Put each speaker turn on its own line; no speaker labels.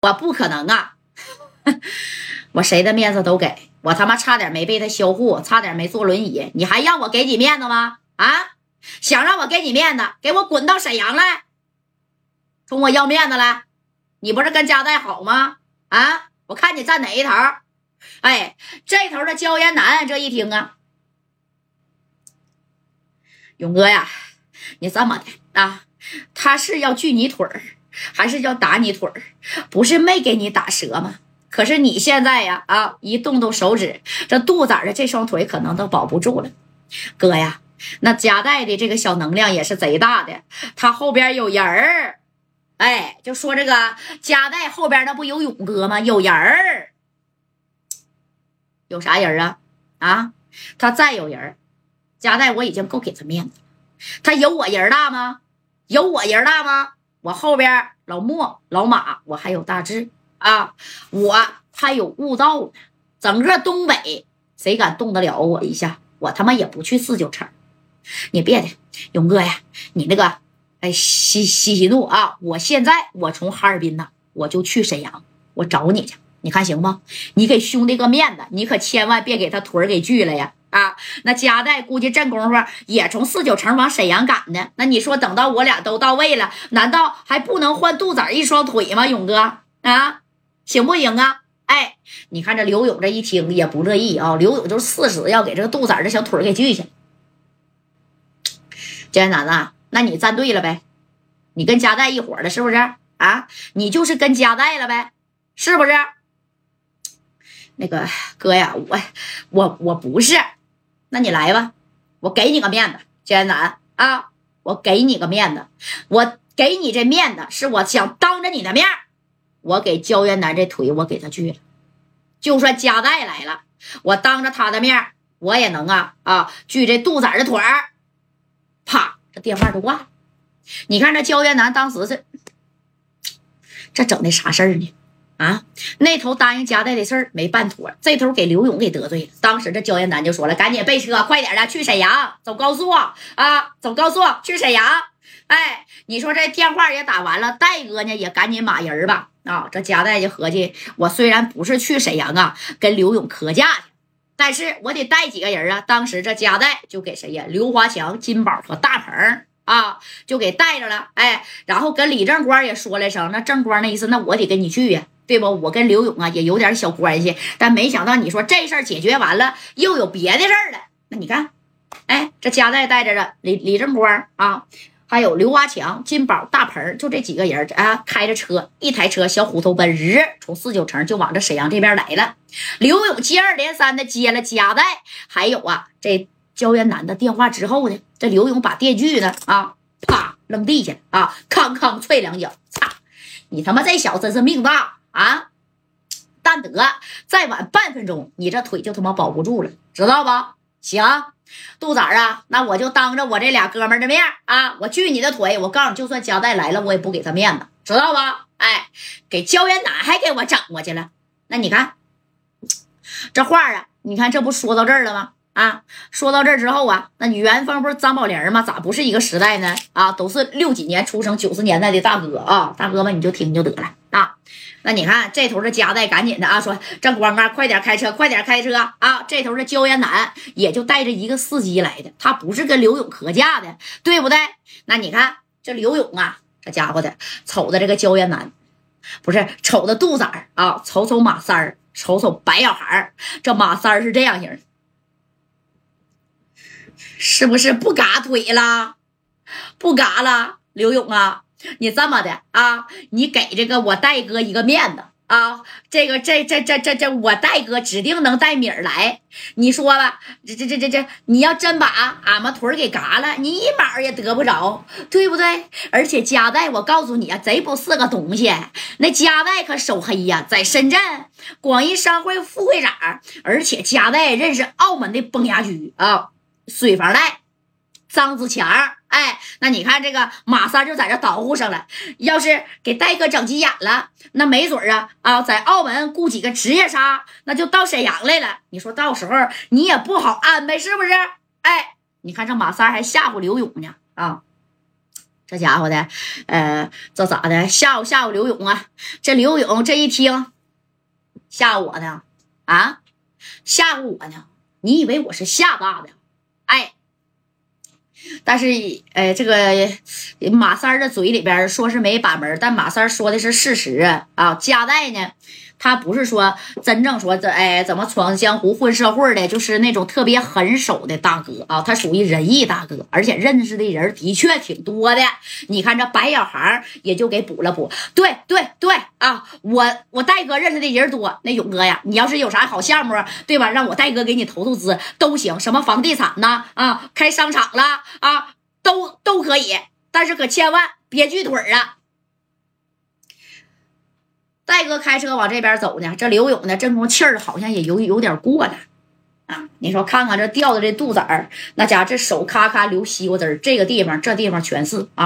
我不可能啊！我谁的面子都给，我他妈差点没被他销户，差点没坐轮椅，你还让我给你面子吗？啊！想让我给你面子，给我滚到沈阳来，冲我要面子来！你不是跟家代好吗？啊！我看你站哪一头？哎，这头的焦艳南这一听啊，勇哥呀，你这么的啊？他是要锯你腿儿，还是要打你腿儿？不是没给你打折吗？可是你现在呀啊，一动动手指，这肚子的这双腿可能都保不住了，哥呀！那夹带的这个小能量也是贼大的，他后边有人儿，哎，就说这个夹带后边那不有勇哥吗？有人儿，有啥人啊？啊，他再有人，夹带我已经够给他面子了，他有我人大吗？有我人大吗？我后边老莫、老马，我还有大志啊，我还有悟道呢，整个东北谁敢动得了我一下？我他妈也不去四九城。你别的，勇哥呀，你那个，哎，息息息怒啊！我现在我从哈尔滨呢，我就去沈阳，我找你去，你看行不？你给兄弟个面子，你可千万别给他腿儿给锯了呀！啊，那加代估计这功夫也从四九城往沈阳赶呢。那你说等到我俩都到位了，难道还不能换杜仔一双腿吗？勇哥啊，行不行啊？哎，你看这刘勇这一听也不乐意啊，刘勇就誓死要给这个杜仔的小腿给锯去。焦艳楠啊，那你站队了呗？你跟加代一伙的，是不是啊？你就是跟加代了呗，是不是？那个哥呀，我我我不是，那你来吧，我给你个面子，焦艳楠啊，我给你个面子，我给你这面子是我想当着你的面，我给焦元南这腿我给他锯了，就算加代来了，我当着他的面，我也能啊啊锯这杜仔的腿儿。啪！这电话就挂了。你看这焦元南当时是这整的啥事儿呢？啊，那头答应加代的事儿没办妥，这头给刘勇给得罪了。当时这焦艳南就说了：“赶紧备车，快点的去沈阳，走高速啊，走高速去沈阳。”哎，你说这电话也打完了，戴哥呢也赶紧码人吧。啊，这加代就合计：我虽然不是去沈阳啊，跟刘勇磕架去。但是我得带几个人啊！当时这加代就给谁呀？刘华强、金宝和大鹏啊，就给带着了。哎，然后跟李正光也说了声，那正光那意思，那我得跟你去呀，对不？我跟刘勇啊也有点小关系，但没想到你说这事儿解决完了，又有别的事儿了。那你看，哎，这加代带着的李李正光啊。还有刘华强、金宝、大鹏，就这几个人啊，开着车，一台车小虎头奔，日从四九城就往这沈阳这边来了。刘勇接二连三的接了夹带，还有啊，这焦艳楠的电话之后呢，这刘勇把电锯呢啊，啪扔地下啊，康康踹两脚，擦！你他妈这小子真是命大啊！但得再晚半分钟，你这腿就他妈保不住了，知道不？行。杜仔啊，那我就当着我这俩哥们的面啊，我锯你的腿。我告诉你，就算加代来了，我也不给他面子，知道吧？哎，给胶原奶还给我整过去了。那你看这话啊，你看这不说到这儿了吗？啊，说到这儿之后啊，那元丰不是张宝林吗？咋不是一个时代呢？啊，都是六几年出生，九十年代的大哥啊，大哥们你就听就得了啊。那你看这头的夹带赶紧的啊，说正光啊，快点开车，快点开车啊！这头的焦艳楠也就带着一个司机来的，他不是跟刘勇合驾的，对不对？那你看这刘勇啊，这家伙的瞅着这个焦艳楠，不是瞅着杜仔啊，瞅瞅马三儿，瞅瞅白小孩这马三是这样型的，是不是不嘎腿了？不嘎了，刘勇啊！你这么的啊？你给这个我戴哥一个面子啊？这个这这这这这我戴哥指定能带米儿来。你说吧，这这这这这，你要真把俺们屯给嘎了，你一毛也得不着，对不对？而且加代，我告诉你啊，贼不是个东西。那加代可手黑呀，在深圳广义商会副会长，而且加代认识澳门的崩牙驹啊，水房贷。张子强，哎，那你看这个马三就在这捣鼓上了。要是给戴哥整急眼了，那没准啊啊，在澳门雇几个职业杀，那就到沈阳来了。你说到时候你也不好安排，是不是？哎，你看这马三还吓唬刘勇呢啊！这家伙的，呃，这咋的？吓唬吓唬刘勇啊！这刘勇这一听，吓唬我呢？啊，吓唬我呢？你以为我是吓大的？哎，但是，哎，这个马三的嘴里边说是没把门，但马三说的是事实啊！啊，加代呢？他不是说真正说这哎怎么闯江湖混社会的，就是那种特别狠手的大哥啊，他属于仁义大哥，而且认识的人的确挺多的。你看这白小航也就给补了补，对对对啊，我我戴哥认识的人多，那勇哥呀，你要是有啥好项目，对吧？让我戴哥给你投投资都行，什么房地产呐啊，开商场了啊，都都可以，但是可千万别锯腿啊。戴哥开车往这边走呢，这刘勇呢，这功气儿好像也有有点过了啊！你说看看这掉的这肚子儿，那家这手咔咔流西瓜汁儿，这个地方这地方全是啊。